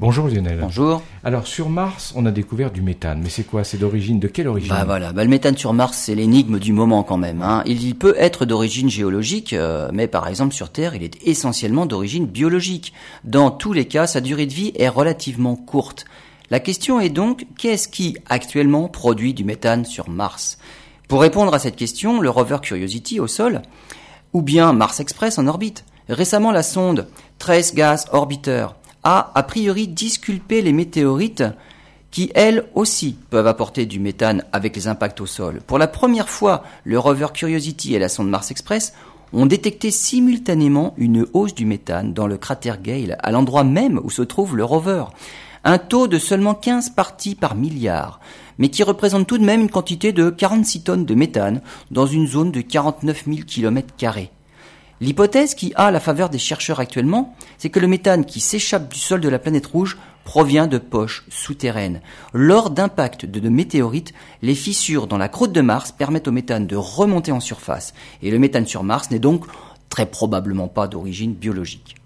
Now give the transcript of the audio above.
Bonjour Lionel. Bonjour. Alors sur Mars, on a découvert du méthane, mais c'est quoi? C'est d'origine de quelle origine? Bah voilà, bah, le méthane sur Mars, c'est l'énigme du moment quand même. Hein. Il peut être d'origine géologique, euh, mais par exemple sur Terre, il est essentiellement d'origine biologique. Dans tous les cas, sa durée de vie est relativement courte. La question est donc, qu'est-ce qui actuellement produit du méthane sur Mars? Pour répondre à cette question, le rover Curiosity au sol, ou bien Mars Express en orbite. Récemment, la sonde Trace Gas Orbiter a a priori disculpé les météorites qui, elles aussi, peuvent apporter du méthane avec les impacts au sol. Pour la première fois, le rover Curiosity et la sonde Mars Express ont détecté simultanément une hausse du méthane dans le cratère Gale, à l'endroit même où se trouve le rover. Un taux de seulement 15 parties par milliard, mais qui représente tout de même une quantité de 46 tonnes de méthane dans une zone de 49 000 km L'hypothèse qui a la faveur des chercheurs actuellement, c'est que le méthane qui s'échappe du sol de la planète rouge provient de poches souterraines. Lors d'impact de, de météorites, les fissures dans la croûte de Mars permettent au méthane de remonter en surface. Et le méthane sur Mars n'est donc très probablement pas d'origine biologique.